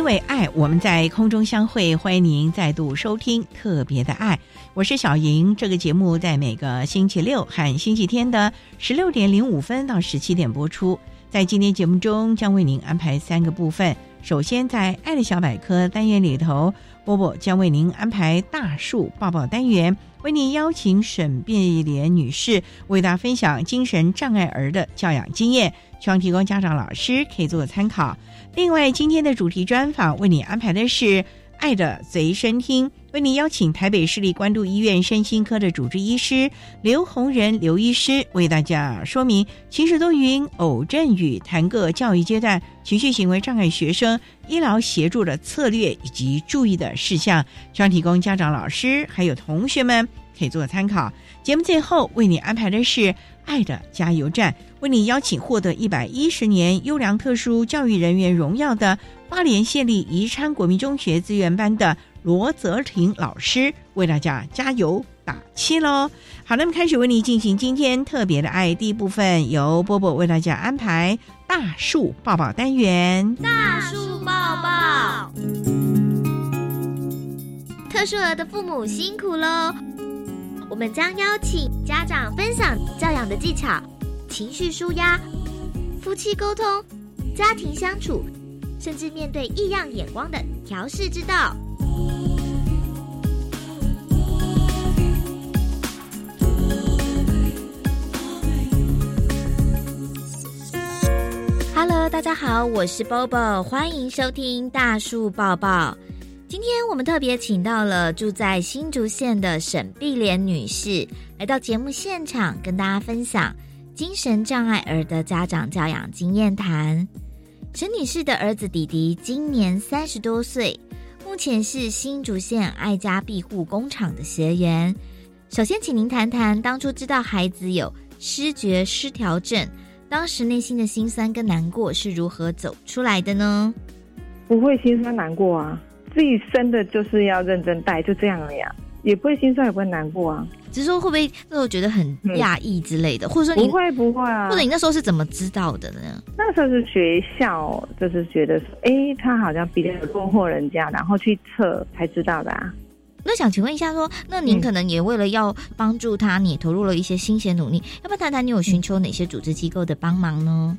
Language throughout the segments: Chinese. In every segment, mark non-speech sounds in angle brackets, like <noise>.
因为爱，我们在空中相会。欢迎您再度收听《特别的爱》，我是小莹。这个节目在每个星期六和星期天的十六点零五分到十七点播出。在今天节目中，将为您安排三个部分。首先，在“爱的小百科”单元里头，波波将为您安排大树抱抱单元，为您邀请沈碧莲女士为大家分享精神障碍儿的教养经验，希望提供家长、老师可以做个参考。另外，今天的主题专访为你安排的是“爱的随身听”，为你邀请台北市立关渡医院身心科的主治医师刘洪仁刘医师为大家说明情绪多云偶阵雨谈各教育阶段情绪行为障碍学生医疗协助的策略以及注意的事项，希望提供家长、老师还有同学们可以做参考。节目最后为你安排的是“爱的加油站”。为你邀请获得一百一十年优良特殊教育人员荣耀的花莲县立宜昌国民中学资源班的罗泽婷老师，为大家加油打气喽！好，那么开始为你进行今天特别的爱第一部分，由波波为大家安排大树抱抱单元。大树抱抱，特殊儿的父母辛苦喽！我们将邀请家长分享教养的技巧。情绪舒压、夫妻沟通、家庭相处，甚至面对异样眼光的调试之道。Hello，大家好，我是 Bobo，欢迎收听大树抱抱。今天我们特别请到了住在新竹县的沈碧莲女士，来到节目现场跟大家分享。精神障碍儿的家长教养经验谈。陈女士的儿子弟弟今年三十多岁，目前是新竹县爱家庇护工厂的学员。首先，请您谈谈当初知道孩子有失觉失调症，当时内心的心酸跟难过是如何走出来的呢？不会心酸难过啊，自己生的就是要认真带，就这样了呀，也不会心酸，也不会难过啊。只是说会不会那时候觉得很讶异之类的，或者说你不会不会啊？或者你那时候是怎么知道的呢？那时候是学校就是觉得说，哎，他好像比较落后人家，然后去测才知道的啊。那想请问一下，说那您可能也为了要帮助他，你投入了一些心血努力，要不要谈谈你有寻求哪些组织机构的帮忙呢？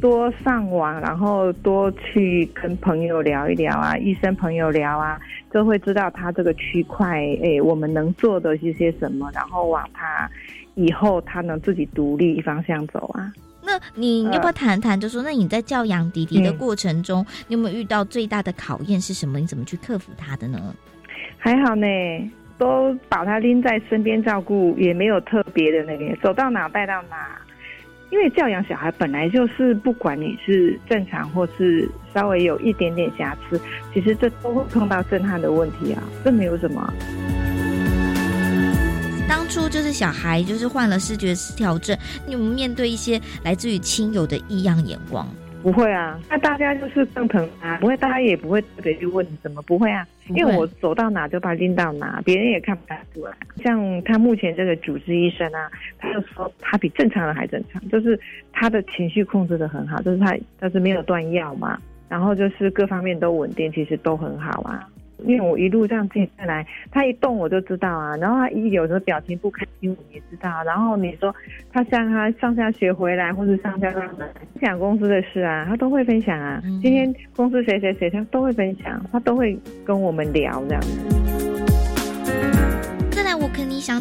多上网，然后多去跟朋友聊一聊啊，医生朋友聊啊，就会知道他这个区块，哎，我们能做的是些什么，然后往他以后他能自己独立方向走啊。那你要不要谈谈？就说那你在教养弟弟的过程中，你有没有遇到最大的考验是什么？你怎么去克服他的呢？还好呢，都把他拎在身边照顾，也没有特别的那个，走到哪带到哪。因为教养小孩本来就是，不管你是正常或是稍微有一点点瑕疵，其实这都会碰到震撼的问题啊，这没有什么。当初就是小孩就是患了视觉失调症，你有面对一些来自于亲友的异样眼光？不会啊，那大家就是更疼他，不会，大家也不会特别去问怎么，不会啊，因为我走到哪就把他拎到哪，别人也看不太出来。像他目前这个主治医生啊，他就说他比正常人还正常，就是他的情绪控制的很好，就是他但是没有断药嘛，然后就是各方面都稳定，其实都很好啊。因为我一路这样进下来，他一动我就知道啊，然后他一有时候表情不开心，我也知道。然后你说他像他上下学回来，或是上下班讲公司的事啊，他都会分享啊。今天公司谁谁谁，他都会分享，他都会跟我们聊这样子。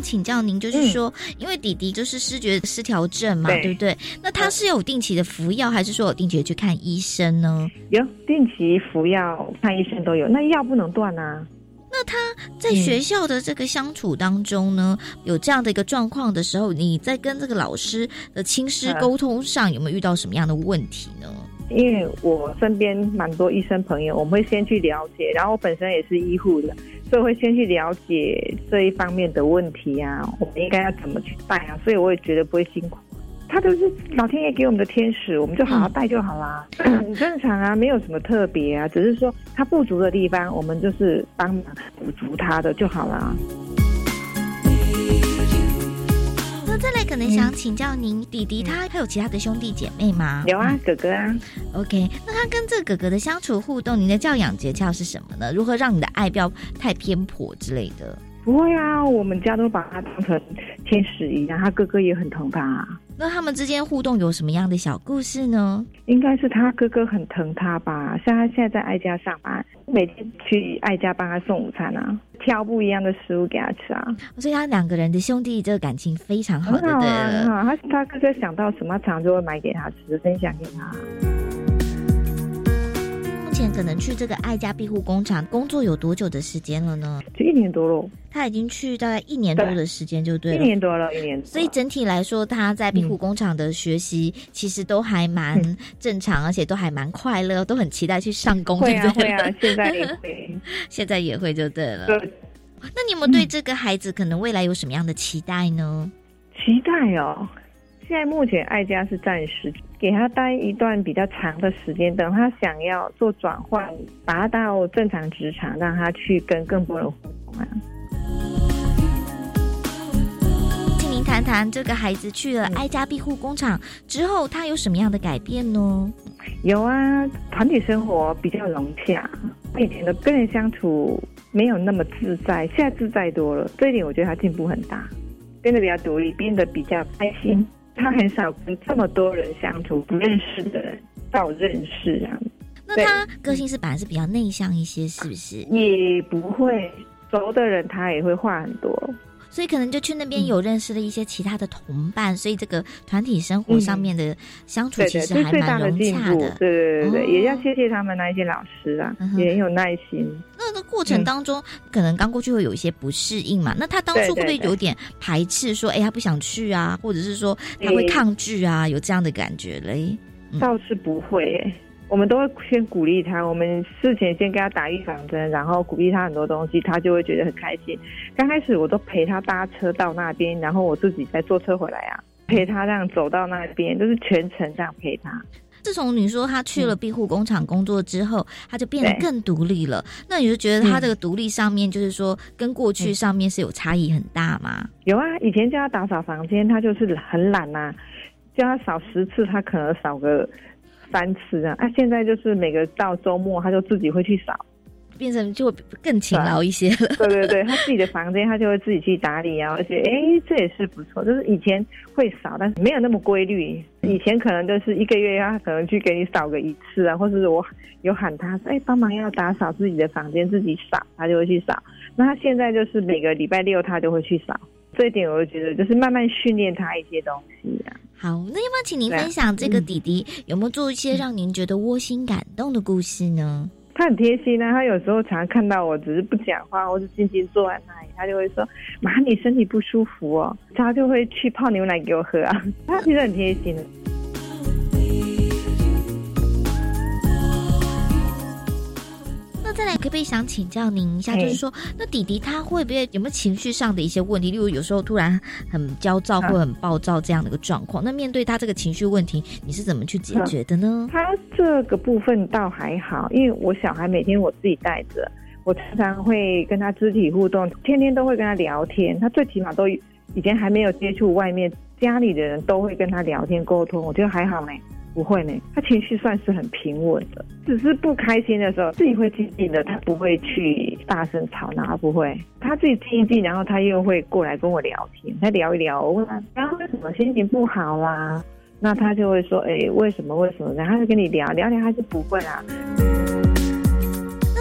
请教您，就是说，因为弟弟就是视觉失调症嘛，对对不对？那他是有定期的服药，还是说有定期的去看医生呢？有定期服药、看医生都有，那药不能断啊。那他在学校的这个相处当中呢，有这样的一个状况的时候，你在跟这个老师的亲师嗯沟通上，有没有遇到什么样的问题呢？因为我身边蛮多医生朋友，我们会先去了解，然后我本身也是医护的，所以会先去了解这一方面的问题啊，我们应该要怎么去带啊，所以我也觉得不会辛苦。他都是老天爷给我们的天使，我们就好好带就好啦，很 <laughs> 正常啊，没有什么特别啊，只是说他不足的地方，我们就是帮忙补足他的就好啦。那再来，可能想请教您，弟弟他还有其他的兄弟姐妹吗？有啊，哥哥啊，OK，那他跟这个哥哥的相处互动，您的教养诀窍是什么呢？如何让你的爱不要太偏颇之类的？不会啊，我们家都把他当成天使一样，他哥哥也很疼他、啊。那他们之间互动有什么样的小故事呢？应该是他哥哥很疼他吧，像他现在在爱家上班，每天去爱家帮他送午餐啊，挑不一样的食物给他吃啊，所以他两个人的兄弟这个感情非常好，很好就对啊，很。好。他他哥哥想到什么，常常就会买给他吃，分享给他。目前可能去这个爱家庇护工厂工作有多久的时间了呢？就一年多了，他已经去大概一年多的时间，就对了一。年多了，一年多。所以整体来说，他在庇护工厂的学习其实都还蛮正常，而且都还蛮快乐，都很期待去上工，会啊对不对？会啊，现在也会。<laughs> 现在也会就对了。对，那你们对这个孩子可能未来有什么样的期待呢？期待哦。现在目前爱家是暂时给他待一段比较长的时间，等他想要做转换，把他到正常职场，让他去跟更多人互动啊。请您谈谈这个孩子去了爱家庇护工厂之后，他有什么样的改变呢？有啊，团体生活比较融洽，以前的跟人相处没有那么自在，现在自在多了。这一点我觉得他进步很大，变得比较独立，变得比较开心。他很少跟这么多人相处，不认识的人到认识啊，那他个性是本来是比较内向一些，是不是？也不会熟的人他也会话很多。所以可能就去那边有认识了一些其他的同伴，所以这个团体生活上面的相处其实还蛮融。洽的。对对对对，哦也要谢谢他们那一些老师啊，嗯也很有耐心。那个过程当中，可能刚过去会有一些不适应嘛。那他当初会不会有点排斥，说哎他不想去啊，或者是说他会抗拒啊，有这样的感觉嘞？嗯倒是不会耶，我们都会先鼓励他。我们事前先给他打预防针，然后鼓励他很多东西，他就会觉得很开心。刚开始我都陪他搭车到那边，然后我自己再坐车回来啊，陪他这样走到那边，就是全程这样陪他。自从你说他去了庇护工厂工作之后，他就变得更独立了。那你就觉得他这个独立上面，就是说跟过去上面是有差异很大吗？有啊，以前叫他打扫房间，他就是很懒呐、叫他扫十次，他可能扫个三次啊。啊，现在就是每个到周末，他就自己会去扫。变成就更勤劳一些了。对对对，他自己的房间他就会自己去打理啊，而且哎，这也是不错。就是以前会扫，但是没有那么规律。以前可能就是一个月他可能去给你扫个一次啊，或者是我有喊他说哎帮忙要打扫自己的房间，自己扫，他就会去扫。那他现在就是每个礼拜六他就会去扫，这一点我就觉得就是慢慢训练他一些东西啊。好，那要不要请您分享这个弟弟有没有做一些让您觉得窝心感动的故事呢？他很贴心啊，他有时候常看到我只是不讲话，或是静静坐在那里，他就会说：“妈，你身体不舒服哦。”他就会去泡牛奶给我喝啊。他其实很贴心的。再来，可不可以想请教您一下，就是说，那弟弟他会不会有没有情绪上的一些问题？例如有时候突然很焦躁或很暴躁这样的一个状况，那面对他这个情绪问题，你是怎么去解决的呢？他这个部分倒还好，因为我小孩每天我自己带着，我常常会跟他肢体互动，天天都会跟他聊天。他最起码都以前还没有接触外面，家里的人都会跟他聊天沟通，我觉得还好呢。不会呢，他情绪算是很平稳的，只是不开心的时候自己会静静的，他不会去大声吵闹，不会，他自己静一静，然后他又会过来跟我聊天，他聊一聊，我问他刚刚为什么心情不好啦，那他就会说，哎，为什么为什么？然后就跟你聊聊聊，他就不会啦。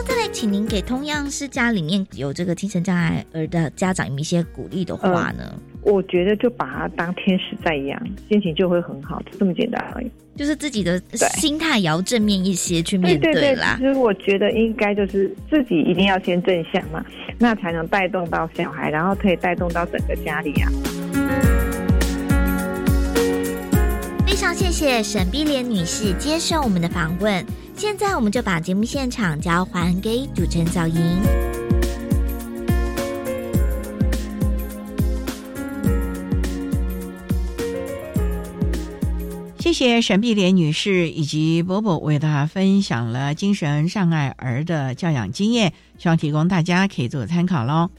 再来，请您给同样是家里面有这个精神障碍儿的家长有一些鼓励的话呢？我觉得就把他当天使在养，心情就会很好，就这么简单而已。就是自己的心态也要正面一些去面对啦。其实我觉得应该就是自己一定要先正向嘛，那才能带动到小孩，然后可以带动到整个家里啊。非常谢谢沈碧莲女士接受我们的访问，现在我们就把节目现场交还给主持人小莹。谢谢沈碧莲女士以及伯伯为大家分享了精神障碍儿的教养经验，希望提供大家可以做参考喽。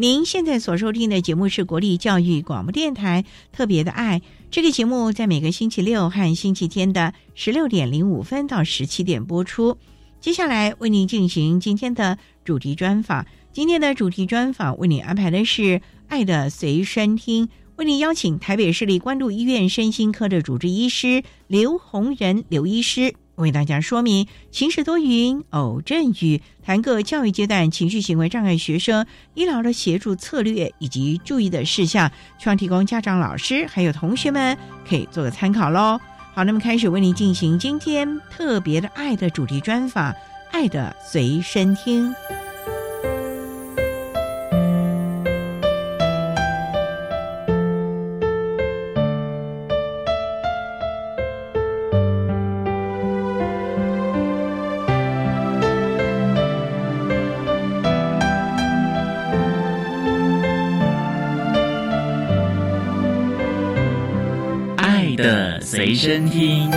您现在所收听的节目是国立教育广播电台特别的爱，这个节目在每个星期六和星期天的十六点零五分到十七点播出。接下来为您进行今天的主题专访，今天的主题专访为您安排的是《爱的随身听》。为您邀请台北市立关渡医院身心科的主治医师刘洪仁刘医师，为大家说明晴时多云偶阵雨，谈个教育阶段情绪行为障碍学生医疗的协助策略以及注意的事项，希望提供家长、老师还有同学们可以做个参考喽。好，那么开始为您进行今天特别的爱的主题专访，爱的随身听。随身听。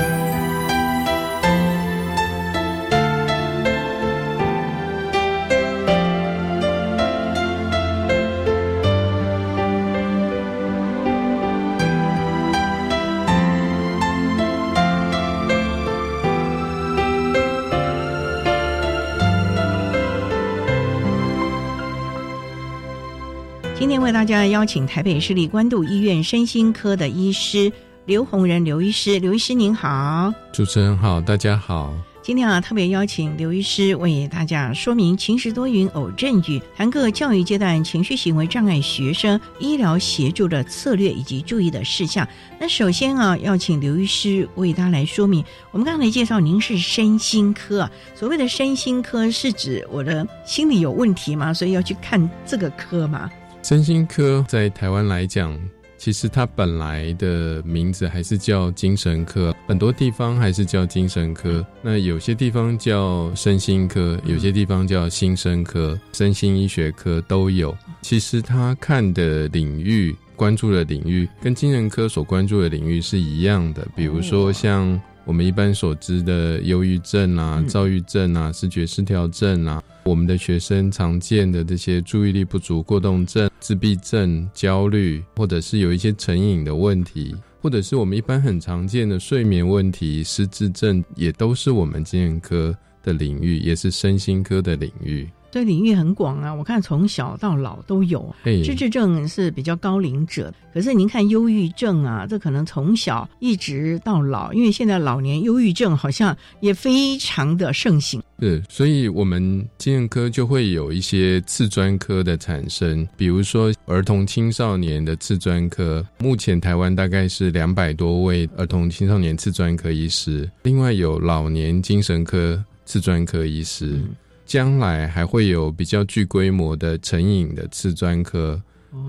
今天为大家邀请台北市立关渡医院身心科的医师。刘洪仁刘医师，刘医师您好，主持人好，大家好。今天啊，特别邀请刘医师为大家说明晴时多云偶阵雨，谈个教育阶段情绪行为障碍学生医疗协助的策略以及注意的事项。那首先啊，要请刘医师为大家来说明。我们刚才介绍您是身心科啊，所谓的身心科是指我的心理有问题吗？所以要去看这个科吗？身心科在台湾来讲。其实它本来的名字还是叫精神科，很多地方还是叫精神科。那有些地方叫身心科，有些地方叫心生科、身心医学科都有。其实他看的领域、关注的领域，跟精神科所关注的领域是一样的。比如说像我们一般所知的忧郁症啊、躁郁症啊、视觉失调症啊。我们的学生常见的这些注意力不足过动症、自闭症、焦虑，或者是有一些成瘾的问题，或者是我们一般很常见的睡眠问题、失智症，也都是我们精神科的领域，也是身心科的领域。对领域很广啊，我看从小到老都有。失智症是比较高龄者，可是您看忧郁症啊，这可能从小一直到老，因为现在老年忧郁症好像也非常的盛行。是，所以我们精神科就会有一些次专科的产生，比如说儿童青少年的次专科，目前台湾大概是两百多位儿童青少年次专科医师，另外有老年精神科次专科医师。将来还会有比较具规模的成瘾的次专科，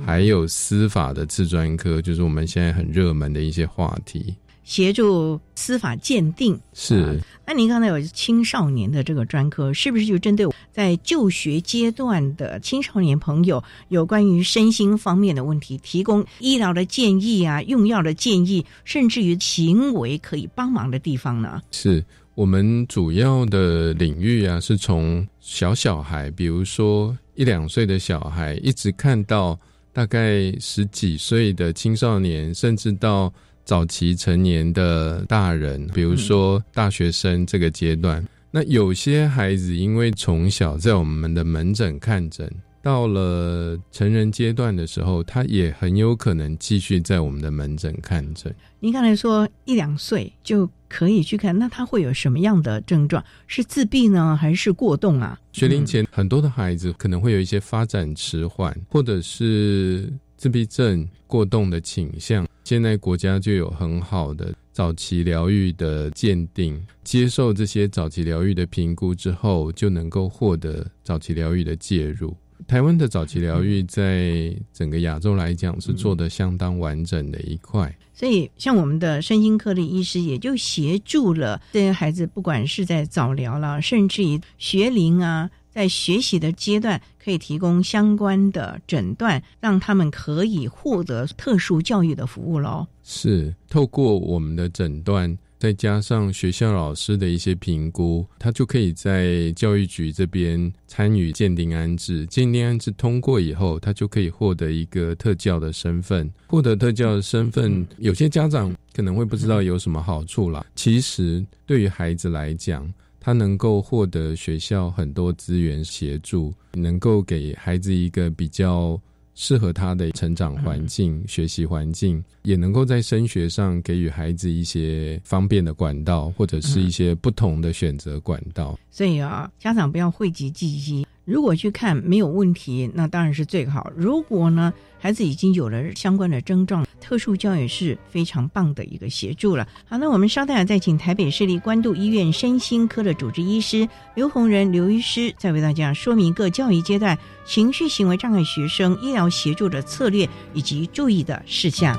还有司法的次专科，就是我们现在很热门的一些话题。协助司法鉴定。是。那您刚才有青少年的这个专科，是不是就针对在就学阶段的青少年朋友有关于身心方面的问题，提供医疗的建议啊、用药的建议，甚至于行为可以帮忙的地方呢？是我们主要的领域啊，是从小小孩，比如说一两岁的小孩，一直看到大概十几岁的青少年，甚至到。早期成年的大人，比如说大学生这个阶段，那有些孩子因为从小在我们的门诊看诊，到了成人阶段的时候，他也很有可能继续在我们的门诊看诊。您刚才说一两岁就可以去看，那他会有什么样的症状？是自闭呢，还是过动啊？学龄前很多的孩子可能会有一些发展迟缓，或者是自闭症、过动的倾向。现在国家就有很好的早期疗愈的鉴定，接受这些早期疗愈的评估之后，就能够获得早期疗愈的介入。台湾的早期疗愈在整个亚洲来讲是做的相当完整的一块，所以像我们的身心科的医师也就协助了这些孩子，不管是在早疗了，甚至于学龄啊。在学习的阶段，可以提供相关的诊断，让他们可以获得特殊教育的服务喽。是透过我们的诊断，再加上学校老师的一些评估，他就可以在教育局这边参与鉴定安置。鉴定安置通过以后，他就可以获得一个特教的身份。获得特教的身份，有些家长可能会不知道有什么好处啦。其实对于孩子来讲，他能够获得学校很多资源协助，能够给孩子一个比较适合他的成长环境、学习环境，也能够在升学上给予孩子一些方便的管道，或者是一些不同的选择管道。所以啊，家长不要讳疾忌医。如果去看没有问题，那当然是最好。如果呢，孩子已经有了相关的症状，特殊教育是非常棒的一个协助了。好，那我们稍待再请台北市立关渡医院身心科的主治医师刘洪仁刘医师，再为大家说明各教育阶段情绪行为障碍学生医疗协助的策略以及注意的事项。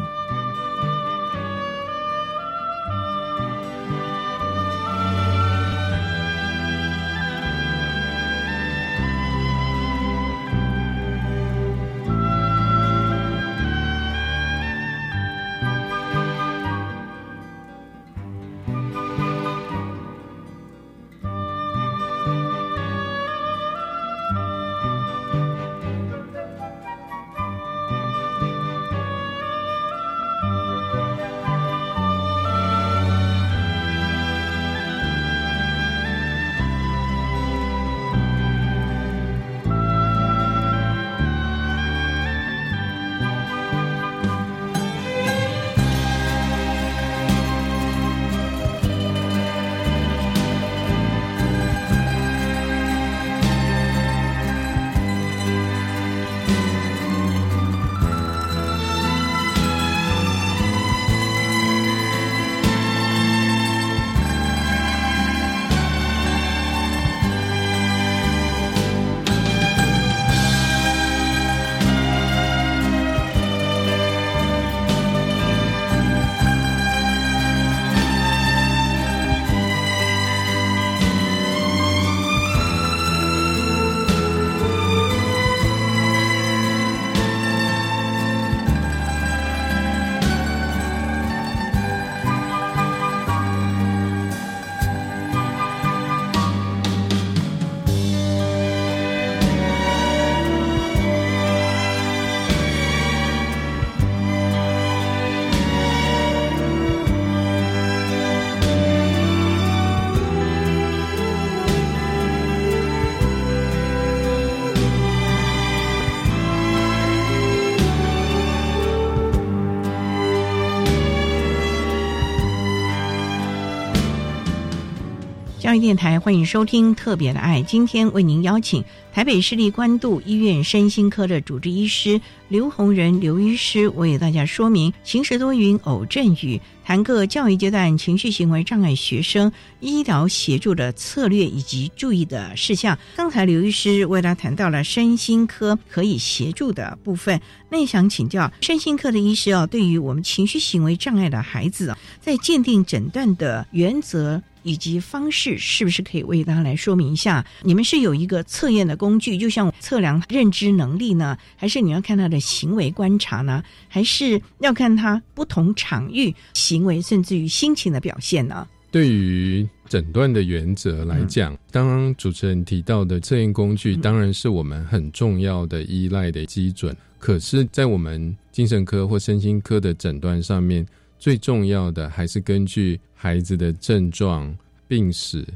教育电台欢迎收听《特别的爱》，今天为您邀请台北市立关渡医院身心科的主治医师刘洪仁刘医师为大家说明晴时多云偶阵雨，谈个教育阶段情绪行为障碍学生医疗协助的策略以及注意的事项。刚才刘医师为他谈到了身心科可以协助的部分，那也想请教身心科的医师哦，对于我们情绪行为障碍的孩子，在鉴定诊断的原则。以及方式是不是可以为大家来说明一下？你们是有一个测验的工具，就像测量认知能力呢，还是你要看他的行为观察呢，还是要看他不同场域行为甚至于心情的表现呢？对于诊断的原则来讲，刚刚主持人提到的测验工具，当然是我们很重要的依赖的基准。可是，在我们精神科或身心科的诊断上面，最重要的还是根据孩子的症状、病史，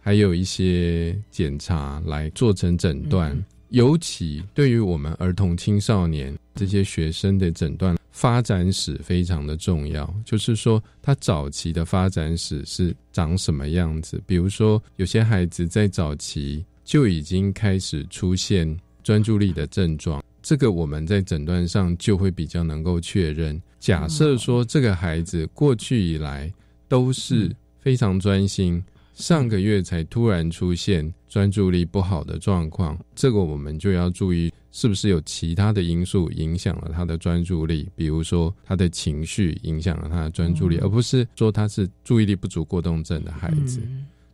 还有一些检查来做成诊断。尤其对于我们儿童、青少年这些学生的诊断发展史非常的重要，就是说他早期的发展史是长什么样子。比如说，有些孩子在早期就已经开始出现专注力的症状。这个我们在诊断上就会比较能够确认。假设说这个孩子过去以来都是非常专心，上个月才突然出现专注力不好的状况，这个我们就要注意是不是有其他的因素影响了他的专注力，比如说他的情绪影响了他的专注力，而不是说他是注意力不足过动症的孩子。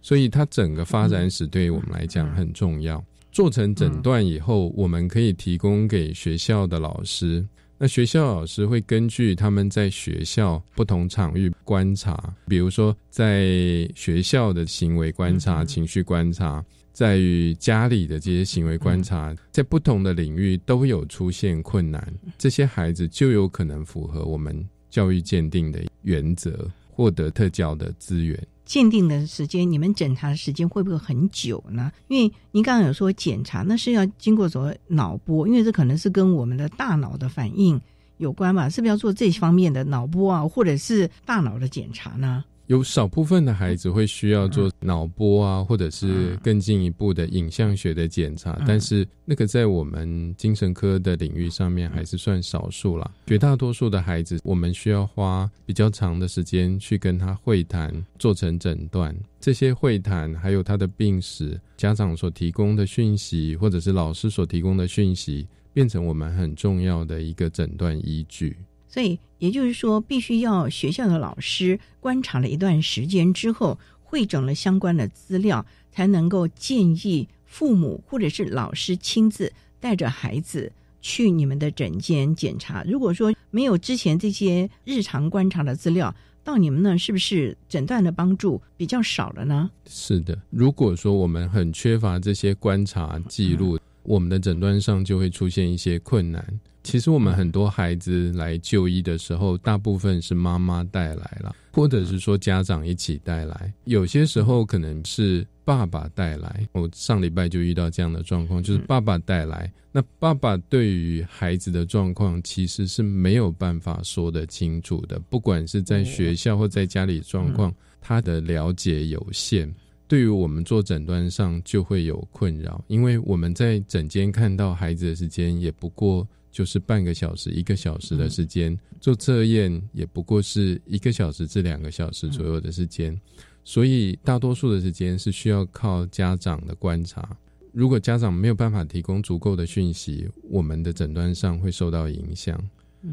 所以，他整个发展史对于我们来讲很重要。做成诊断以后，我们可以提供给学校的老师。那学校老师会根据他们在学校不同场域观察，比如说在学校的行为观察、情绪观察，在于家里的这些行为观察，在不同的领域都有出现困难，这些孩子就有可能符合我们教育鉴定的原则，获得特教的资源。鉴定的时间，你们检查的时间会不会很久呢？因为您刚刚有说检查，那是要经过什么脑波，因为这可能是跟我们的大脑的反应有关吧，是不是要做这方面的脑波啊，或者是大脑的检查呢？有少部分的孩子会需要做脑波啊，或者是更进一步的影像学的检查，但是那个在我们精神科的领域上面还是算少数了。绝大多数的孩子，我们需要花比较长的时间去跟他会谈，做成诊断。这些会谈还有他的病史、家长所提供的讯息，或者是老师所提供的讯息，变成我们很重要的一个诊断依据。所以也就是说，必须要学校的老师观察了一段时间之后，汇整了相关的资料，才能够建议父母或者是老师亲自带着孩子去你们的诊间检查。如果说没有之前这些日常观察的资料，到你们那是不是诊断的帮助比较少了呢？是的，如果说我们很缺乏这些观察记录，我们的诊断上就会出现一些困难。其实我们很多孩子来就医的时候，大部分是妈妈带来了，或者是说家长一起带来。有些时候可能是爸爸带来。我上礼拜就遇到这样的状况，就是爸爸带来。那爸爸对于孩子的状况其实是没有办法说得清楚的，不管是在学校或在家里状况，他的了解有限。对于我们做诊断上就会有困扰，因为我们在诊间看到孩子的时间也不过。就是半个小时、一个小时的时间做测验，也不过是一个小时至两个小时左右的时间，所以大多数的时间是需要靠家长的观察。如果家长没有办法提供足够的讯息，我们的诊断上会受到影响。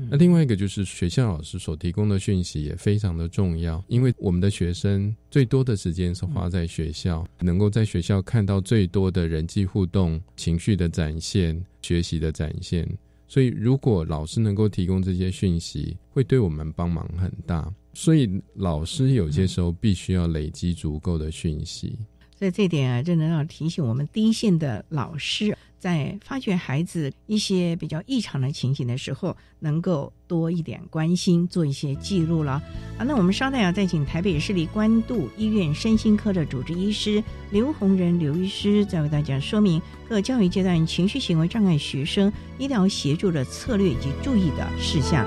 那另外一个就是学校老师所提供的讯息也非常的重要，因为我们的学生最多的时间是花在学校，能够在学校看到最多的人际互动、情绪的展现、学习的展现。所以，如果老师能够提供这些讯息，会对我们帮忙很大。所以，老师有些时候必须要累积足够的讯息。所以，这点啊，真的要提醒我们第一线的老师。在发觉孩子一些比较异常的情形的时候，能够多一点关心，做一些记录了啊。那我们稍待啊，再请台北市立官渡医院身心科的主治医师刘洪仁刘医师，再为大家说明各教育阶段情绪行为障碍学生医疗协助的策略以及注意的事项。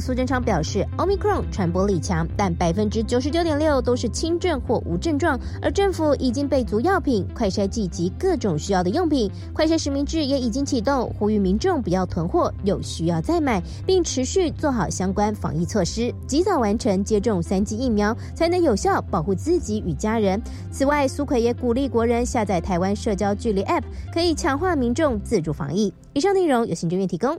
苏贞昌表示，Omicron 传播力强，但百分之九十九点六都是轻症或无症状，而政府已经备足药品、快筛剂及各种需要的用品，快筛实名制也已经启动，呼吁民众不要囤货，有需要再买，并持续做好相关防疫措施，及早完成接种三剂疫苗，才能有效保护自己与家人。此外，苏奎也鼓励国人下载台湾社交距离 App，可以强化民众自主防疫。以上内容由行政院提供。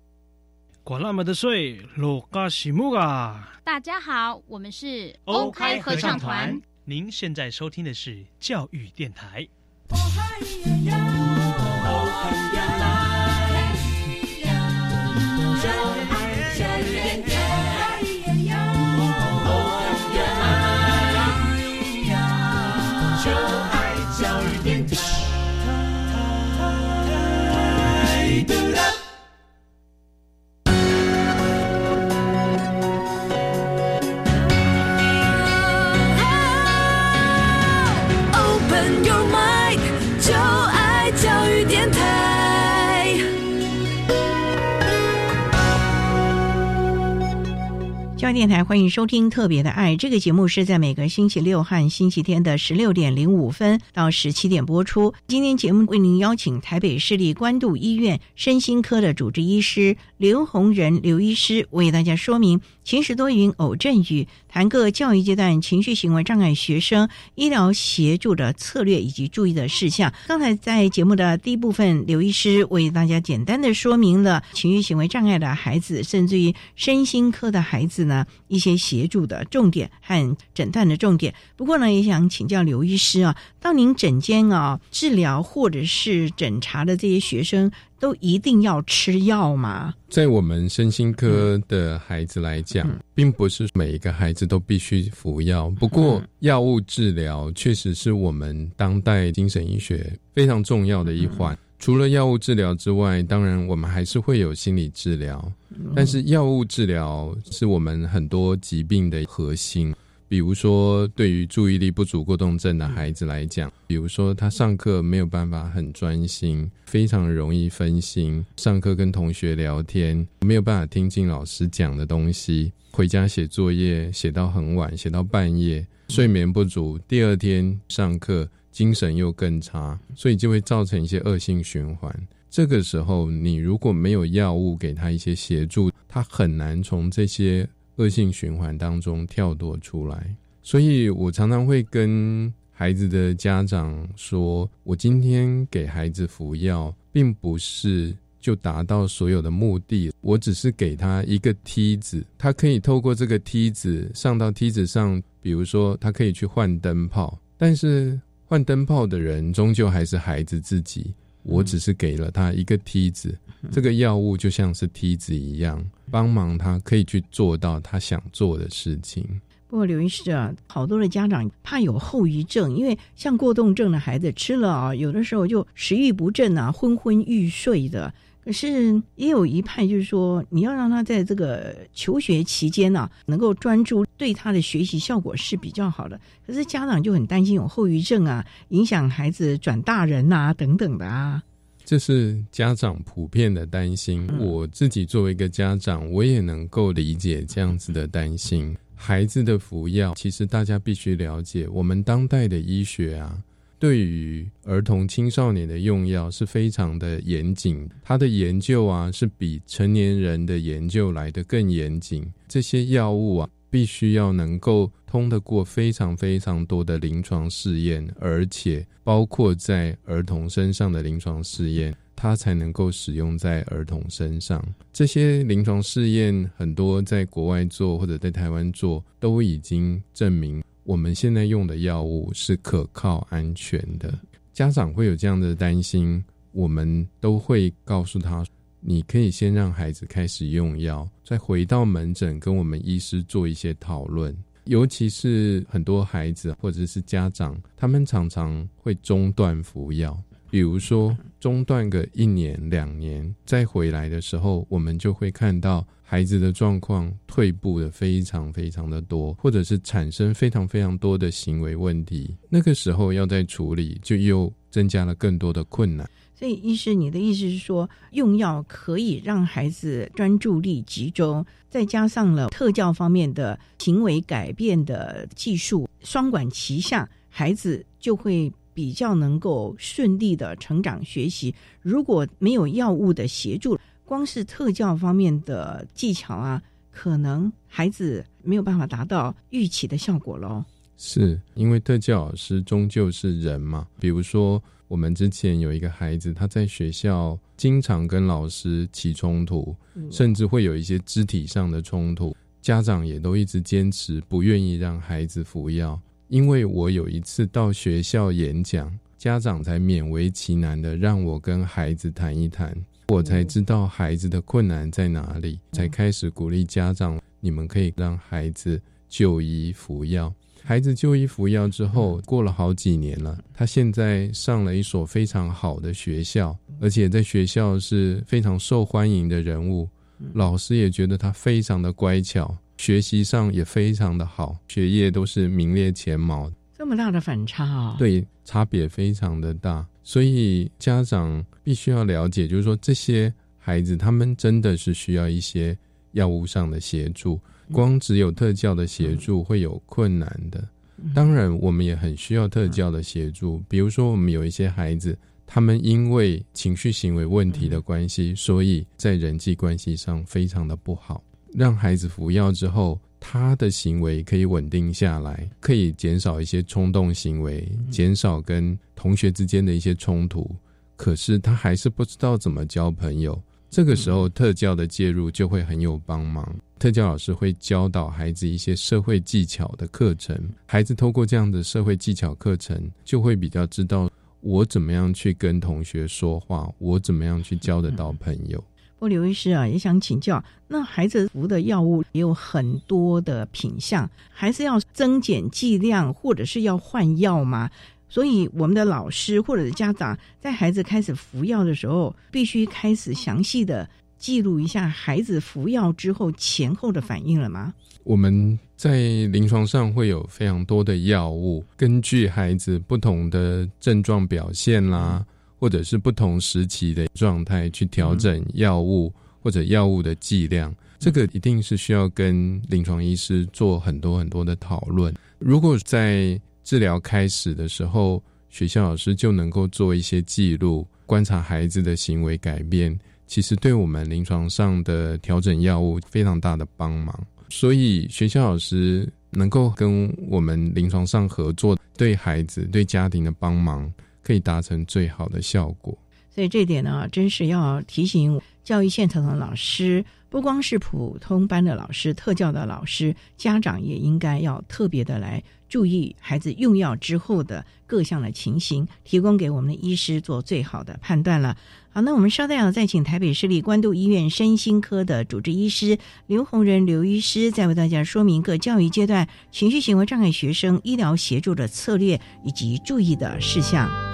管那么的水，落嘎西木啊！大家好，我们是欧开合唱团。您现在收听的是教育电台。电台欢迎收听《特别的爱》这个节目，是在每个星期六和星期天的十六点零五分到十七点播出。今天节目为您邀请台北市立关渡医院身心科的主治医师刘洪仁刘医师为大家说明晴时多云偶阵雨，谈各教育阶段情绪行为障碍学生医疗协助的策略以及注意的事项。刚才在节目的第一部分，刘医师为大家简单的说明了情绪行为障碍的孩子，甚至于身心科的孩子呢。一些协助的重点和诊断的重点。不过呢，也想请教刘医师啊，到您诊间啊治疗或者是诊查的这些学生，都一定要吃药吗？在我们身心科的孩子来讲，并不是每一个孩子都必须服药。不过，药物治疗确实是我们当代精神医学非常重要的一环。除了药物治疗之外，当然我们还是会有心理治疗。但是药物治疗是我们很多疾病的核心。比如说，对于注意力不足过动症的孩子来讲，比如说他上课没有办法很专心，非常容易分心，上课跟同学聊天没有办法听进老师讲的东西，回家写作业写到很晚，写到半夜，睡眠不足，第二天上课。精神又更差，所以就会造成一些恶性循环。这个时候，你如果没有药物给他一些协助，他很难从这些恶性循环当中跳脱出来。所以我常常会跟孩子的家长说：“我今天给孩子服药，并不是就达到所有的目的，我只是给他一个梯子，他可以透过这个梯子上到梯子上，比如说他可以去换灯泡，但是。”换灯泡的人终究还是孩子自己，我只是给了他一个梯子，这个药物就像是梯子一样，帮忙他可以去做到他想做的事情。不过刘医师啊，好多的家长怕有后遗症，因为像过动症的孩子吃了啊，有的时候就食欲不振啊，昏昏欲睡的。可是也有一派就是说，你要让他在这个求学期间呢，能够专注，对他的学习效果是比较好的。可是家长就很担心有后遗症啊，影响孩子转大人啊等等的啊。这是家长普遍的担心。我自己作为一个家长，我也能够理解这样子的担心。孩子的服药，其实大家必须了解，我们当代的医学啊。对于儿童青少年的用药是非常的严谨，他的研究啊是比成年人的研究来的更严谨。这些药物啊，必须要能够通得过非常非常多的临床试验，而且包括在儿童身上的临床试验，它才能够使用在儿童身上。这些临床试验很多在国外做或者在台湾做，都已经证明。我们现在用的药物是可靠、安全的。家长会有这样的担心，我们都会告诉他：你可以先让孩子开始用药，再回到门诊跟我们医师做一些讨论。尤其是很多孩子或者是家长，他们常常会中断服药。比如说中断个一年两年，再回来的时候，我们就会看到孩子的状况退步的非常非常的多，或者是产生非常非常多的行为问题。那个时候要再处理，就又增加了更多的困难。所以，医师，你的意思是说，用药可以让孩子专注力集中，再加上了特教方面的行为改变的技术，双管齐下，孩子就会。比较能够顺利的成长学习，如果没有药物的协助，光是特教方面的技巧啊，可能孩子没有办法达到预期的效果喽。是因为特教老师终究是人嘛？比如说，我们之前有一个孩子，他在学校经常跟老师起冲突，甚至会有一些肢体上的冲突，家长也都一直坚持不愿意让孩子服药。因为我有一次到学校演讲，家长才勉为其难的让我跟孩子谈一谈，我才知道孩子的困难在哪里，才开始鼓励家长，你们可以让孩子就医服药。孩子就医服药之后，过了好几年了，他现在上了一所非常好的学校，而且在学校是非常受欢迎的人物，老师也觉得他非常的乖巧。学习上也非常的好，学业都是名列前茅。这么大的反差啊！对，差别非常的大，所以家长必须要了解，就是说这些孩子他们真的是需要一些药物上的协助，光只有特教的协助会有困难的。当然，我们也很需要特教的协助，比如说我们有一些孩子，他们因为情绪行为问题的关系，所以在人际关系上非常的不好。让孩子服药之后，他的行为可以稳定下来，可以减少一些冲动行为，减少跟同学之间的一些冲突。可是他还是不知道怎么交朋友。这个时候，特教的介入就会很有帮忙。特教老师会教导孩子一些社会技巧的课程，孩子透过这样的社会技巧课程，就会比较知道我怎么样去跟同学说话，我怎么样去交得到朋友。我刘医师啊，也想请教，那孩子服的药物也有很多的品相，还是要增减剂量，或者是要换药吗？所以我们的老师或者是家长在孩子开始服药的时候，必须开始详细的记录一下孩子服药之后前后的反应了吗？我们在临床上会有非常多的药物，根据孩子不同的症状表现啦。或者是不同时期的状态去调整药物或者药物的剂量，这个一定是需要跟临床医师做很多很多的讨论。如果在治疗开始的时候，学校老师就能够做一些记录，观察孩子的行为改变，其实对我们临床上的调整药物非常大的帮忙。所以学校老师能够跟我们临床上合作，对孩子对家庭的帮忙。可以达成最好的效果，所以这点呢，真是要提醒教育现场的老师，不光是普通班的老师，特教的老师，家长也应该要特别的来注意孩子用药之后的各项的情形，提供给我们的医师做最好的判断了。好，那我们稍待要再请台北市立关渡医院身心科的主治医师刘洪仁刘医师，再为大家说明各教育阶段情绪行为障碍学生医疗协助的策略以及注意的事项。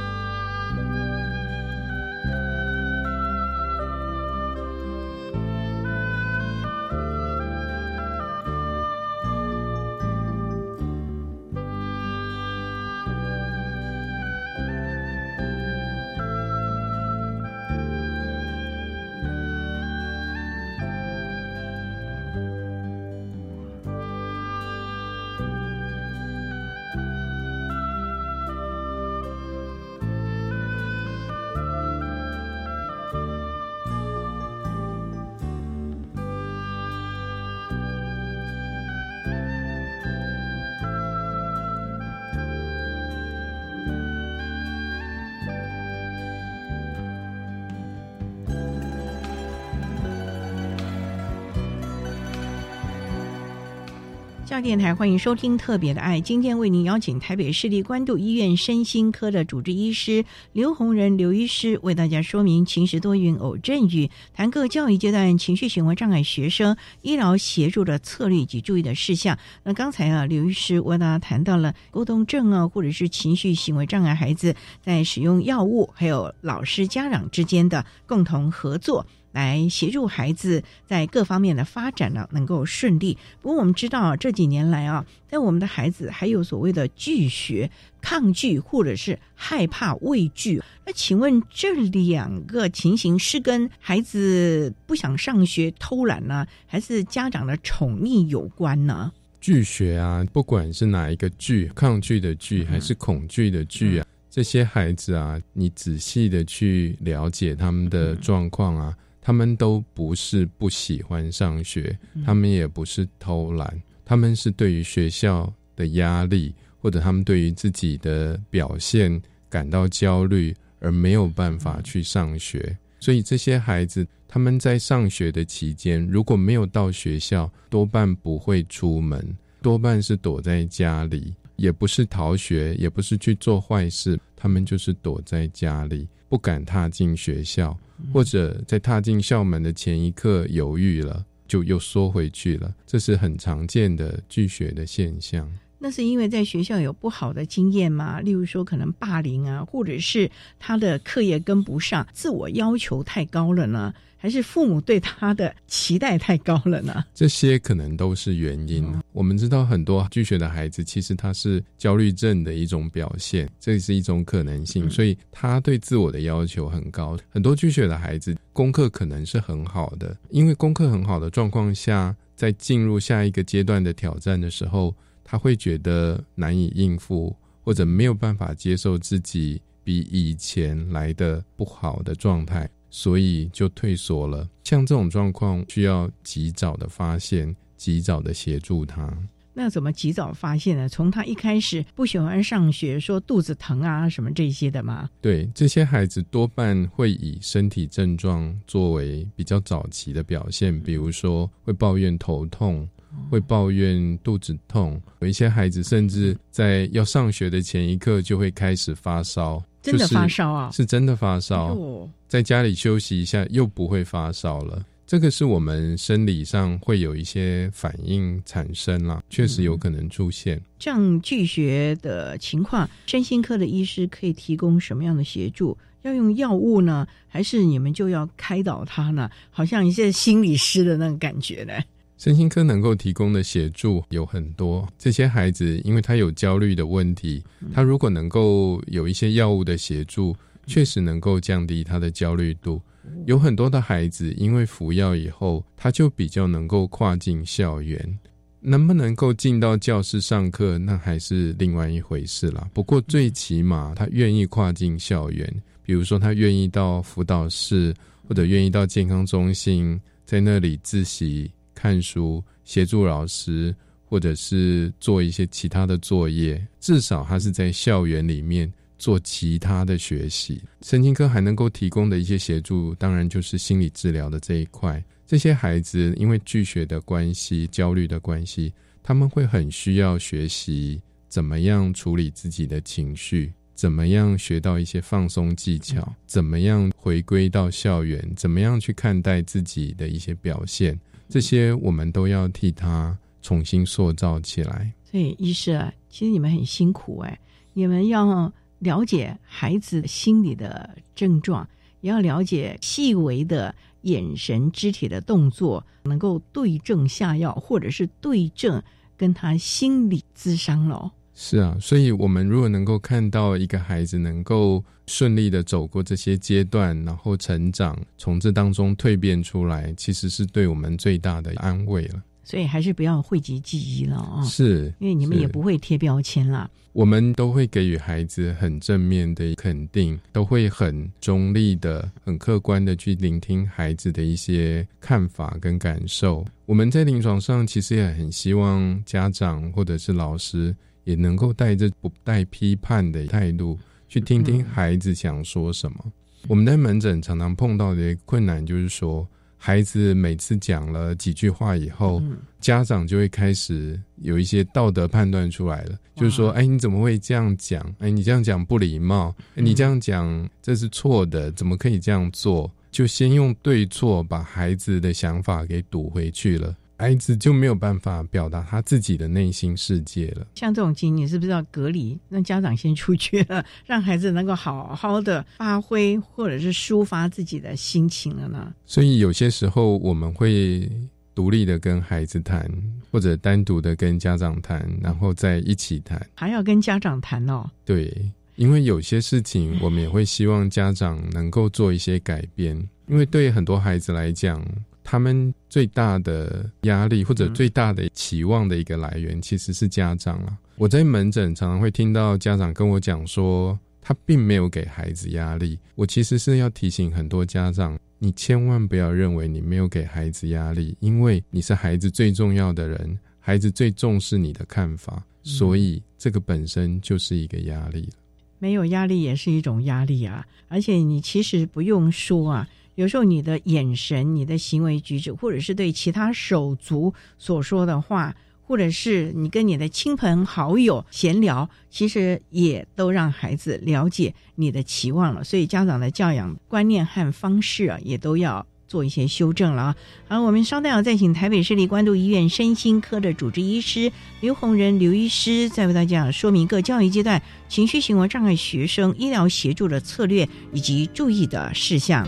教电台欢迎收听《特别的爱》，今天为您邀请台北市立关渡医院身心科的主治医师刘洪仁刘医师，为大家说明情绪多云偶阵雨，谈各教育阶段情绪行为障碍学生医疗协助的策略及注意的事项。那刚才啊，刘医师为大家谈到了沟通症啊，或者是情绪行为障碍孩子在使用药物，还有老师家长之间的共同合作。来协助孩子在各方面的发展呢，能够顺利。不过我们知道这几年来啊，在我们的孩子还有所谓的拒学、抗拒或者是害怕、畏惧。那请问这两个情形是跟孩子不想上学、偷懒呢，还是家长的宠溺有关呢？拒学啊，不管是哪一个拒，抗拒的拒还是恐惧的惧啊，这些孩子啊，你仔细的去了解他们的状况啊。他们都不是不喜欢上学，他们也不是偷懒，他们是对于学校的压力或者他们对于自己的表现感到焦虑，而没有办法去上学。所以这些孩子他们在上学的期间，如果没有到学校，多半不会出门，多半是躲在家里，也不是逃学，也不是去做坏事，他们就是躲在家里，不敢踏进学校。或者在踏进校门的前一刻犹豫了，就又缩回去了，这是很常见的拒学的现象。那是因为在学校有不好的经验吗？例如说可能霸凌啊，或者是他的课业跟不上，自我要求太高了呢？还是父母对他的期待太高了呢？这些可能都是原因。我们知道很多拒学的孩子，其实他是焦虑症的一种表现，这是一种可能性。所以他对自我的要求很高。很多拒学的孩子，功课可能是很好的，因为功课很好的状况下，在进入下一个阶段的挑战的时候，他会觉得难以应付，或者没有办法接受自己比以前来的不好的状态。所以就退缩了。像这种状况，需要及早的发现，及早的协助他。那怎么及早发现呢？从他一开始不喜欢上学，说肚子疼啊什么这些的吗？对，这些孩子多半会以身体症状作为比较早期的表现，比如说会抱怨头痛，会抱怨肚子痛。有一些孩子甚至在要上学的前一刻就会开始发烧。真的发烧啊！是真的发烧，在家里休息一下又不会发烧了。这个是我们生理上会有一些反应产生了，确实有可能出现这样拒绝的情况。身心科的医师可以提供什么样的协助？要用药物呢，还是你们就要开导他呢？好像一些心理师的那种感觉呢？身心科能够提供的协助有很多，这些孩子因为他有焦虑的问题，他如果能够有一些药物的协助，确实能够降低他的焦虑度。有很多的孩子因为服药以后，他就比较能够跨进校园，能不能够进到教室上课，那还是另外一回事了。不过最起码他愿意跨进校园，比如说他愿意到辅导室，或者愿意到健康中心，在那里自习。看书、协助老师，或者是做一些其他的作业，至少他是在校园里面做其他的学习。神经科还能够提供的一些协助，当然就是心理治疗的这一块。这些孩子因为拒学的关系、焦虑的关系，他们会很需要学习怎么样处理自己的情绪，怎么样学到一些放松技巧，怎么样回归到校园，怎么样去看待自己的一些表现。这些我们都要替他重新塑造起来。所以，医师啊，其实你们很辛苦哎，你们要了解孩子心理的症状，也要了解细微的眼神、肢体的动作，能够对症下药，或者是对症跟他心理咨商了。是啊，所以我们如果能够看到一个孩子能够顺利的走过这些阶段，然后成长，从这当中蜕变出来，其实是对我们最大的安慰了。所以还是不要讳疾忌医了啊！是，因为你们也不会贴标签啦。我们都会给予孩子很正面的肯定，都会很中立的、很客观的去聆听孩子的一些看法跟感受。我们在临床上其实也很希望家长或者是老师。也能够带着不带批判的态度去听听孩子想说什么。我们在门诊常常碰到的困难就是说，孩子每次讲了几句话以后，家长就会开始有一些道德判断出来了，就是说，哎，你怎么会这样讲？哎，你这样讲不礼貌，你这样讲这是错的，怎么可以这样做？就先用对错把孩子的想法给堵回去了。孩子就没有办法表达他自己的内心世界了。像这种经历，是不是要隔离？让家长先出去了，让孩子能够好好的发挥，或者是抒发自己的心情了呢？所以有些时候我们会独立的跟孩子谈，或者单独的跟家长谈，然后再一起谈。还要跟家长谈哦。对，因为有些事情我们也会希望家长能够做一些改变，因为对很多孩子来讲。他们最大的压力或者最大的期望的一个来源，其实是家长了。我在门诊常常会听到家长跟我讲说，他并没有给孩子压力。我其实是要提醒很多家长，你千万不要认为你没有给孩子压力，因为你是孩子最重要的人，孩子最重视你的看法，所以这个本身就是一个压力没有压力也是一种压力啊，而且你其实不用说啊。有时候你的眼神、你的行为举止，或者是对其他手足所说的话，或者是你跟你的亲朋好友闲聊，其实也都让孩子了解你的期望了。所以家长的教养观念和方式啊，也都要做一些修正了啊。好，我们稍待要再请台北市立关渡医院身心科的主治医师刘洪仁刘医师，再为大家说明各教育阶段情绪行为障碍学生医疗协助的策略以及注意的事项。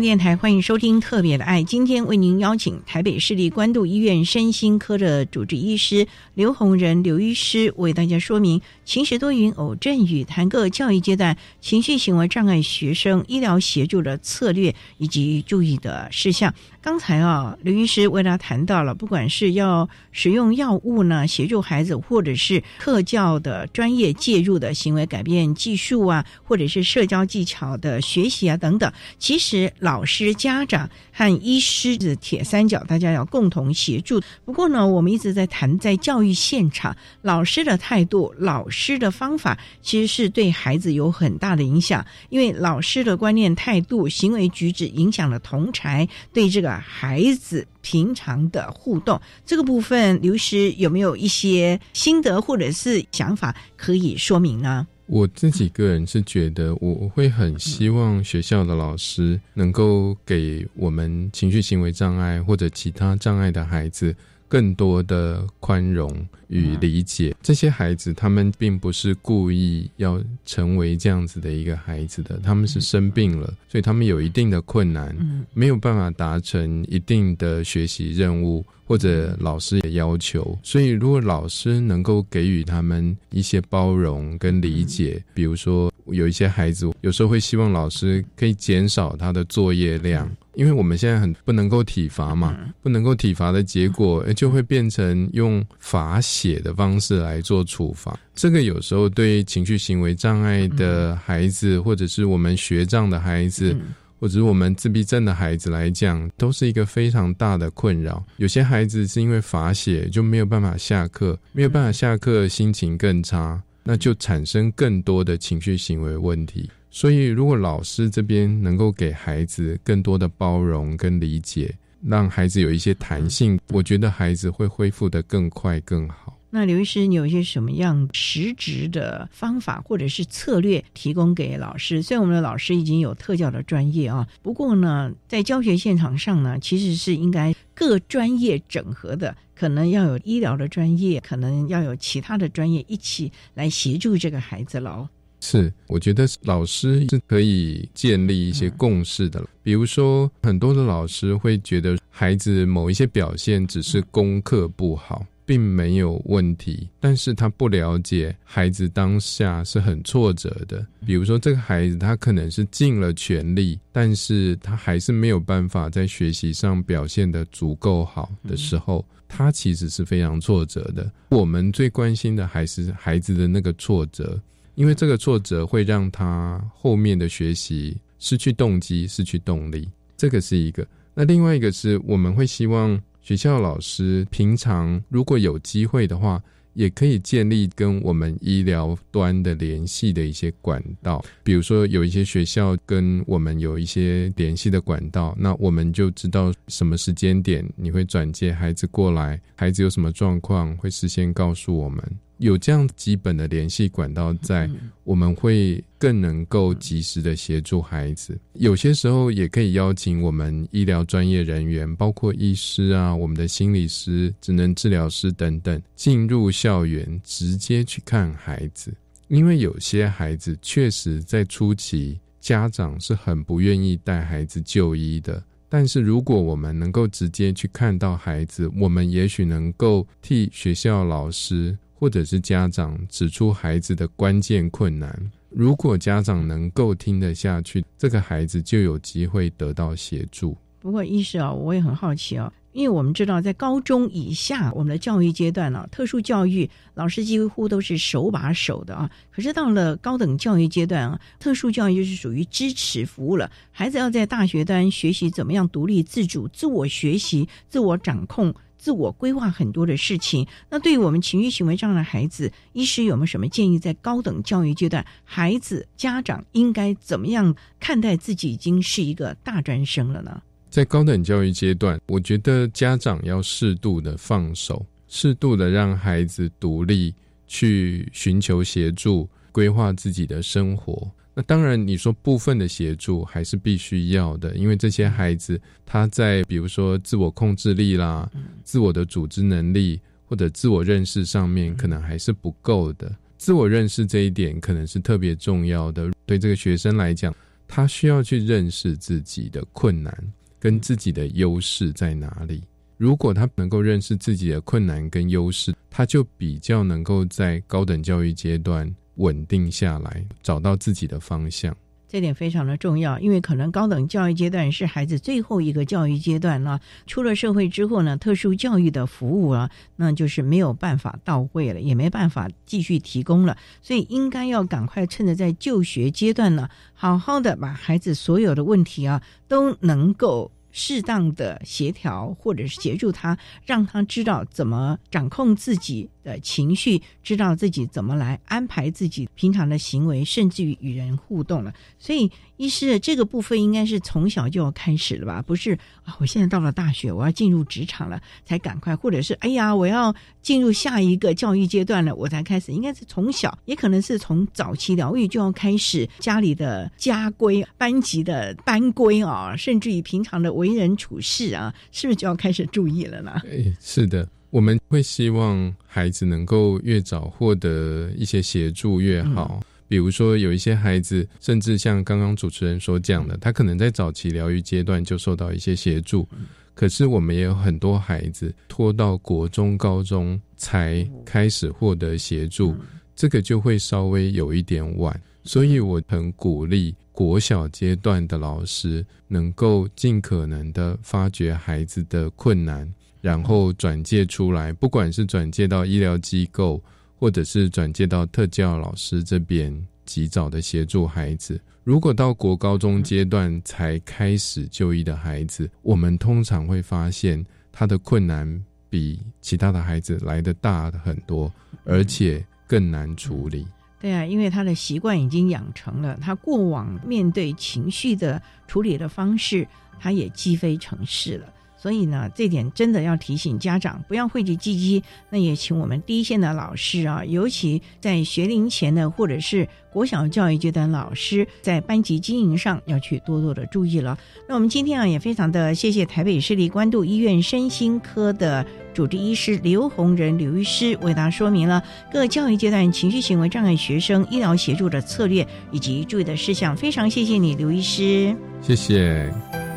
电台欢迎收听《特别的爱》，今天为您邀请台北市立关渡医院身心科的主治医师刘洪仁刘医师为大家说明情绪多云偶阵雨谈个教育阶段情绪行为障碍学生医疗协助的策略以及注意的事项。刚才啊，刘医师为大家谈到了，不管是要使用药物呢，协助孩子，或者是特教的专业介入的行为改变技术啊，或者是社交技巧的学习啊等等，其实老师、家长和医师的铁三角，大家要共同协助。不过呢，我们一直在谈，在教育现场，老师的态度、老师的方法，其实是对孩子有很大的影响，因为老师的观念、态度、行为举止影响了同才对这个。孩子平常的互动这个部分，刘师有没有一些心得或者是想法可以说明呢？我自己个人是觉得，我会很希望学校的老师能够给我们情绪行为障碍或者其他障碍的孩子更多的宽容。与理解。这些孩子，他们并不是故意要成为这样子的一个孩子的，他们是生病了，所以他们有一定的困难，没有办法达成一定的学习任务或者老师的要求。所以，如果老师能够给予他们一些包容跟理解，比如说有一些孩子，有时候会希望老师可以减少他的作业量，因为我们现在很不能够体罚嘛，不能够体罚的结果，就会变成用罚。写的方式来做处罚，这个有时候对情绪行为障碍的孩子，或者是我们学障的孩子，或者是我们自闭症的孩子来讲，都是一个非常大的困扰。有些孩子是因为罚写就没有办法下课，没有办法下课，心情更差，那就产生更多的情绪行为问题。所以，如果老师这边能够给孩子更多的包容跟理解。让孩子有一些弹性，我觉得孩子会恢复的更快更好。那刘医师，你有一些什么样实质的方法或者是策略提供给老师？虽然我们的老师已经有特教的专业啊，不过呢，在教学现场上呢，其实是应该各专业整合的。可能要有医疗的专业，可能要有其他的专业一起来协助这个孩子了。是，我觉得老师是可以建立一些共识的。比如说，很多的老师会觉得孩子某一些表现只是功课不好。并没有问题，但是他不了解孩子当下是很挫折的。比如说，这个孩子他可能是尽了全力，但是他还是没有办法在学习上表现的足够好的时候，他其实是非常挫折的。我们最关心的还是孩子的那个挫折，因为这个挫折会让他后面的学习失去动机、失去动力。这个是一个。那另外一个是我们会希望。学校老师平常如果有机会的话，也可以建立跟我们医疗端的联系的一些管道。比如说，有一些学校跟我们有一些联系的管道，那我们就知道什么时间点你会转接孩子过来，孩子有什么状况会事先告诉我们。有这样基本的联系管道在，我们会更能够及时的协助孩子。有些时候也可以邀请我们医疗专业人员，包括医师啊、我们的心理师、职能治疗师等等，进入校园直接去看孩子。因为有些孩子确实在初期，家长是很不愿意带孩子就医的。但是如果我们能够直接去看到孩子，我们也许能够替学校老师。或者是家长指出孩子的关键困难，如果家长能够听得下去，这个孩子就有机会得到协助。不过，医师啊，我也很好奇啊，因为我们知道，在高中以下，我们的教育阶段呢，特殊教育老师几乎都是手把手的啊。可是到了高等教育阶段啊，特殊教育就是属于支持服务了。孩子要在大学端学习怎么样独立自主、自我学习、自我掌控。自我规划很多的事情，那对于我们情绪行为障碍的孩子，医师有没有什么建议？在高等教育阶段，孩子家长应该怎么样看待自己已经是一个大专生了呢？在高等教育阶段，我觉得家长要适度的放手，适度的让孩子独立去寻求协助，规划自己的生活。那当然，你说部分的协助还是必须要的，因为这些孩子他在比如说自我控制力啦、自我的组织能力或者自我认识上面，可能还是不够的。自我认识这一点可能是特别重要的。对这个学生来讲，他需要去认识自己的困难跟自己的优势在哪里。如果他能够认识自己的困难跟优势，他就比较能够在高等教育阶段。稳定下来，找到自己的方向，这点非常的重要。因为可能高等教育阶段是孩子最后一个教育阶段了，出了社会之后呢，特殊教育的服务啊，那就是没有办法到位了，也没办法继续提供了。所以应该要赶快趁着在就学阶段呢，好好的把孩子所有的问题啊，都能够。适当的协调，或者是协助他，让他知道怎么掌控自己的情绪，知道自己怎么来安排自己平常的行为，甚至于与人互动了。所以。医师，这个部分应该是从小就要开始了吧？不是啊，我现在到了大学，我要进入职场了，才赶快，或者是哎呀，我要进入下一个教育阶段了，我才开始。应该是从小，也可能是从早期疗愈就要开始，家里的家规、班级的班规啊，甚至于平常的为人处事啊，是不是就要开始注意了呢？哎，是的，我们会希望孩子能够越早获得一些协助越好。比如说，有一些孩子，甚至像刚刚主持人所讲的，他可能在早期疗愈阶段就受到一些协助，可是我们也有很多孩子拖到国中、高中才开始获得协助，这个就会稍微有一点晚。所以我很鼓励国小阶段的老师能够尽可能的发掘孩子的困难，然后转介出来，不管是转介到医疗机构。或者是转介到特教老师这边，及早的协助孩子。如果到国高中阶段才开始就医的孩子，我们通常会发现他的困难比其他的孩子来的大很多，而且更难处理。对啊，因为他的习惯已经养成了，他过往面对情绪的处理的方式，他也积非成是了。所以呢，这点真的要提醒家长不要讳疾忌医。那也请我们第一线的老师啊，尤其在学龄前的或者是国小教育阶段，老师在班级经营上要去多多的注意了。那我们今天啊，也非常的谢谢台北市立关渡医院身心科的主治医师刘洪仁刘医师为大家说明了各教育阶段情绪行为障碍学生医疗协助的策略以及注意的事项。非常谢谢你，刘医师。谢谢。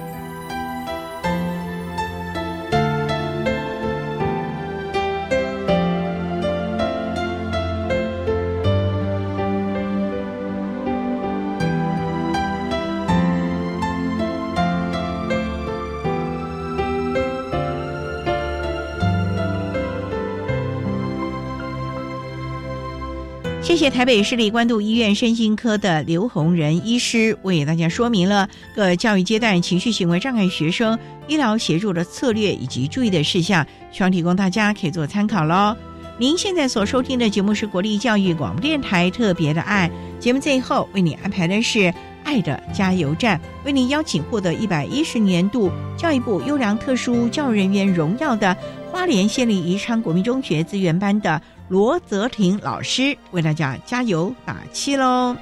谢谢台北市立关渡医院身心科的刘洪仁医师为大家说明了各教育阶段情绪行为障碍学生医疗协助的策略以及注意的事项，希望提供大家可以做参考喽。您现在所收听的节目是国立教育广播电台特别的爱节目，最后为你安排的是爱的加油站，为您邀请获得一百一十年度教育部优良特殊教育人员荣耀的花莲县立宜昌国民中学资源班的。罗泽廷老师为大家加油打气喽！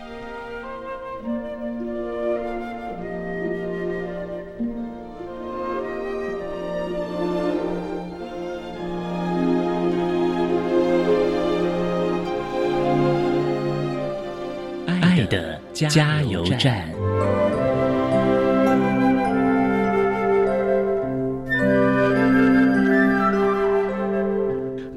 爱的加油站。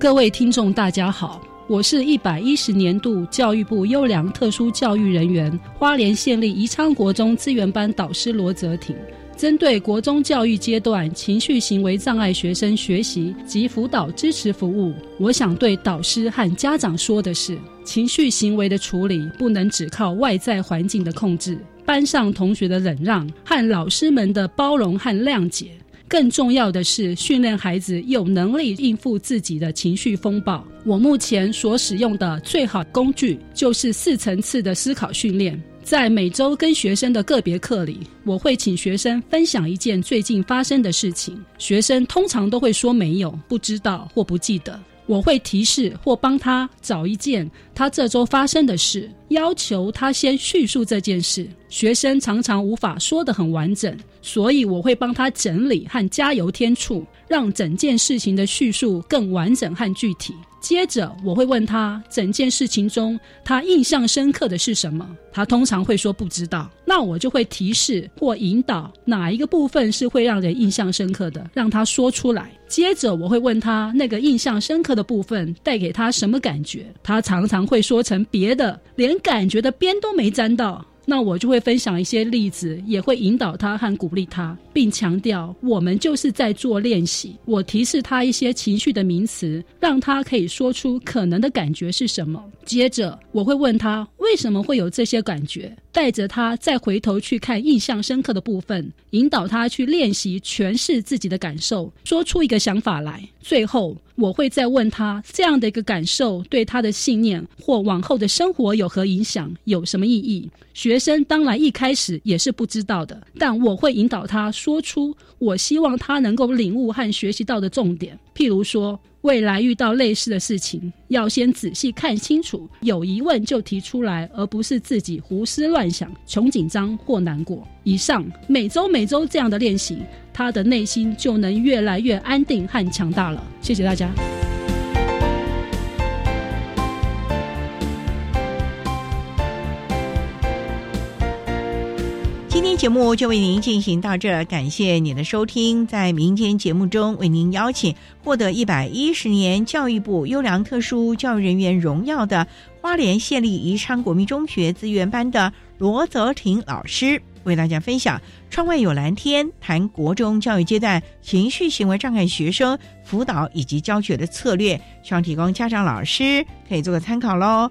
各位听众，大家好，我是一百一十年度教育部优良特殊教育人员花莲县立宜昌国中资源班导师罗泽廷。针对国中教育阶段情绪行为障碍学生学习及辅导支持服务，我想对导师和家长说的是：情绪行为的处理不能只靠外在环境的控制，班上同学的忍让和老师们的包容和谅解。更重要的是，训练孩子有能力应付自己的情绪风暴。我目前所使用的最好工具就是四层次的思考训练。在每周跟学生的个别课里，我会请学生分享一件最近发生的事情。学生通常都会说没有、不知道或不记得。我会提示或帮他找一件他这周发生的事，要求他先叙述这件事。学生常常无法说得很完整。所以我会帮他整理和加油添醋，让整件事情的叙述更完整和具体。接着我会问他整件事情中他印象深刻的是什么，他通常会说不知道。那我就会提示或引导哪一个部分是会让人印象深刻的，让他说出来。接着我会问他那个印象深刻的部分带给他什么感觉，他常常会说成别的，连感觉的边都没沾到。那我就会分享一些例子，也会引导他和鼓励他，并强调我们就是在做练习。我提示他一些情绪的名词，让他可以说出可能的感觉是什么。接着我会问他为什么会有这些感觉，带着他再回头去看印象深刻的部分，引导他去练习诠释自己的感受，说出一个想法来。最后。我会再问他这样的一个感受对他的信念或往后的生活有何影响，有什么意义？学生当然一开始也是不知道的，但我会引导他说出我希望他能够领悟和学习到的重点，譬如说。未来遇到类似的事情，要先仔细看清楚，有疑问就提出来，而不是自己胡思乱想、穷紧张或难过。以上每周每周这样的练习，他的内心就能越来越安定和强大了。谢谢大家。节目就为您进行到这，感谢您的收听。在明天节目中，为您邀请获得一百一十年教育部优良特殊教育人员荣耀的花莲县立宜昌国民中学资源班的罗泽廷老师，为大家分享“窗外有蓝天”，谈国中教育阶段情绪行为障碍学生辅导以及教学的策略，希望提供家长老师可以做个参考喽。